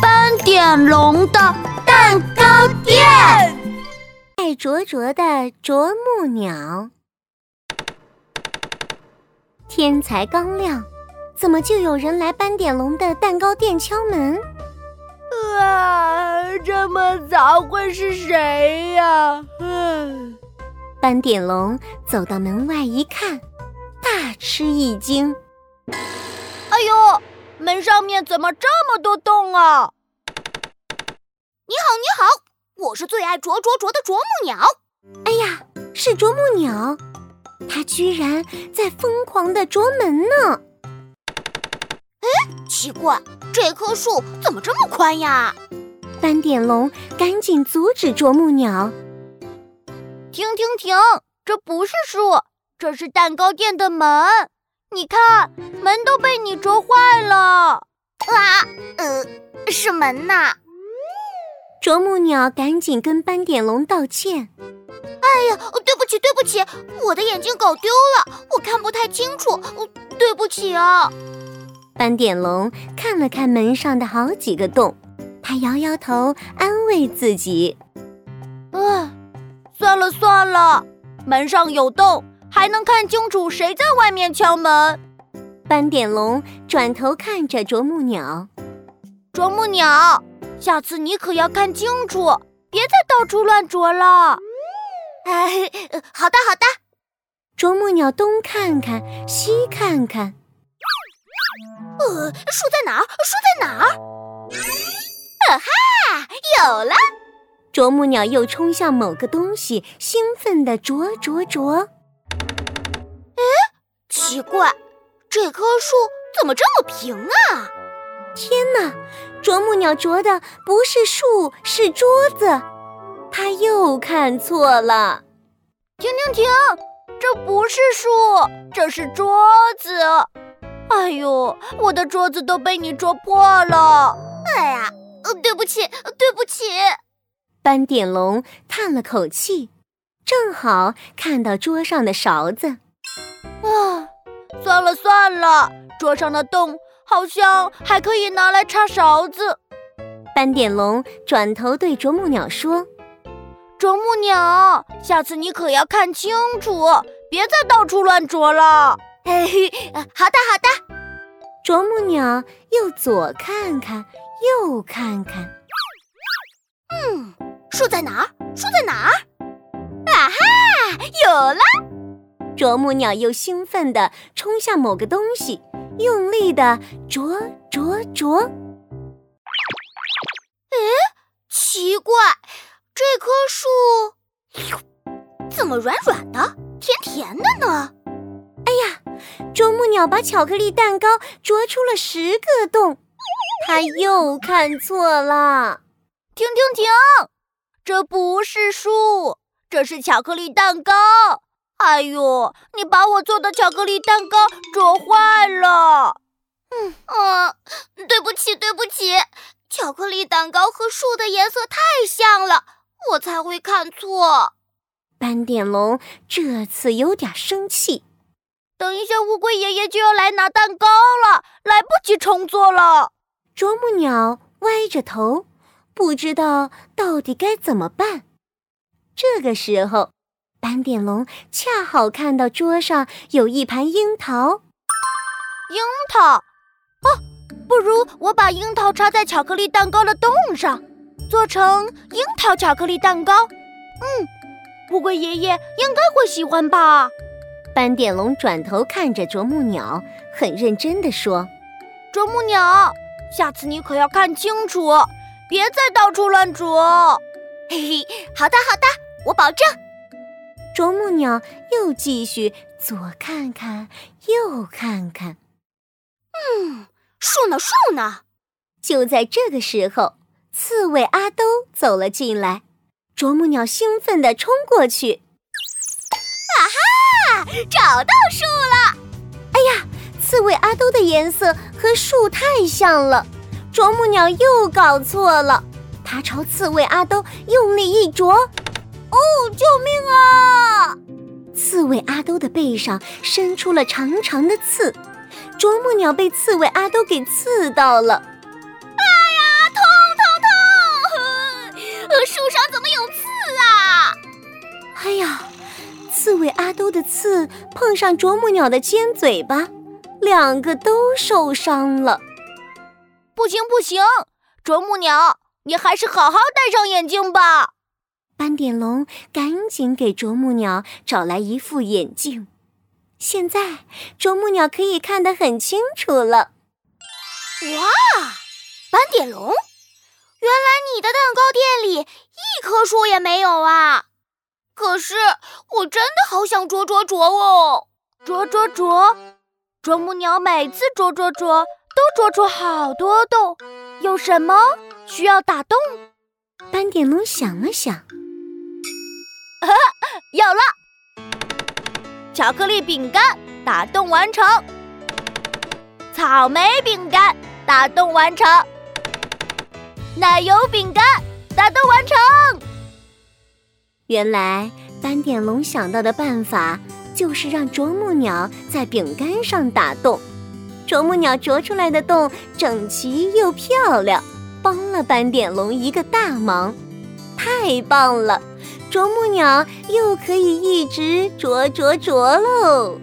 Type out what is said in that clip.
斑点龙的蛋糕店，爱啄啄的啄木鸟。天才刚亮，怎么就有人来斑点龙的蛋糕店敲门？啊，这么早会是谁呀？嗯，斑点龙走到门外一看，大吃一惊。哎呦，门上面怎么这么多洞啊？你好，你好，我是最爱啄啄啄的啄木鸟。哎呀，是啄木鸟，它居然在疯狂的啄门呢！哎，奇怪，这棵树怎么这么宽呀？斑点龙赶紧阻止啄木鸟。停停停，这不是树，这是蛋糕店的门。你看，门都被你啄坏了。啊，呃，是门呐。啄木鸟赶紧跟斑点龙道歉。哎呀，对不起，对不起，我的眼睛搞丢了，我看不太清楚，对不起啊。斑点龙看了看门上的好几个洞，他摇摇头，安慰自己：“啊，算了算了，门上有洞，还能看清楚谁在外面敲门。”斑点龙转头看着啄木鸟：“啄木鸟，下次你可要看清楚，别再到处乱啄了。”“哎，好的好的。”啄木鸟东看看，西看看。呃，树在哪儿？树在哪儿？啊哈，有了！啄木鸟又冲向某个东西，兴奋地啄啄啄。哎，奇怪，这棵树怎么这么平啊？天哪！啄木鸟啄的不是树，是桌子。它又看错了。停停停！这不是树，这是桌子。哎呦，我的桌子都被你啄破了！哎呀，对不起，对不起。斑点龙叹了口气，正好看到桌上的勺子。啊，算了算了，桌上的洞好像还可以拿来插勺子。斑点龙转头对啄木鸟说：“啄木鸟，下次你可要看清楚，别再到处乱啄了。”嘿嘿，好的好的。啄木鸟又左看看，右看看。嗯，树在哪儿？树在哪儿？啊哈，有了！啄木鸟又兴奋地冲向某个东西，用力地啄啄啄。哎，奇怪，这棵树怎么软软的、甜甜的呢？哎呀！啄木鸟把巧克力蛋糕啄出了十个洞，它又看错了。停停停！这不是树，这是巧克力蛋糕。哎呦，你把我做的巧克力蛋糕啄坏了。嗯啊，对不起对不起，巧克力蛋糕和树的颜色太像了，我才会看错。斑点龙这次有点生气。等一下，乌龟爷爷就要来拿蛋糕了，来不及重做了。啄木鸟歪着头，不知道到底该怎么办。这个时候，斑点龙恰好看到桌上有一盘樱桃。樱桃，哦，不如我把樱桃插在巧克力蛋糕的洞上，做成樱桃巧克力蛋糕。嗯，乌龟爷爷应该会喜欢吧。斑点龙转头看着啄木鸟，很认真地说：“啄木鸟，下次你可要看清楚，别再到处乱啄。”嘿嘿，好的好的，我保证。啄木鸟又继续左看看，右看看。嗯，树呢？树呢？就在这个时候，刺猬阿兜走了进来，啄木鸟兴奋地冲过去。啊哈找到树了！哎呀，刺猬阿兜的颜色和树太像了，啄木鸟又搞错了。它朝刺猬阿兜用力一啄，哦，救命啊！刺猬阿兜的背上伸出了长长的刺，啄木鸟被刺猬阿兜给刺到了。哎呀，痛痛痛，呃，树上怎么有刺啊？哎呀，刺猬阿兜的刺碰上啄木鸟的尖嘴巴，两个都受伤了。不行不行，啄木鸟，你还是好好戴上眼镜吧。斑点龙赶紧给啄木鸟找来一副眼镜，现在啄木鸟可以看得很清楚了。哇，斑点龙，原来你的蛋糕店里一棵树也没有啊！可是我真的好想啄啄啄哦，啄啄啄，啄木鸟每次啄啄啄都啄出好多洞，有什么需要打洞？斑点龙想了想，有了，巧克力饼干打洞完成，草莓饼干打洞完成，奶油饼干打洞完成。原来斑点龙想到的办法就是让啄木鸟在饼干上打洞，啄木鸟啄出来的洞整齐又漂亮，帮了斑点龙一个大忙。太棒了，啄木鸟又可以一直啄啄啄喽！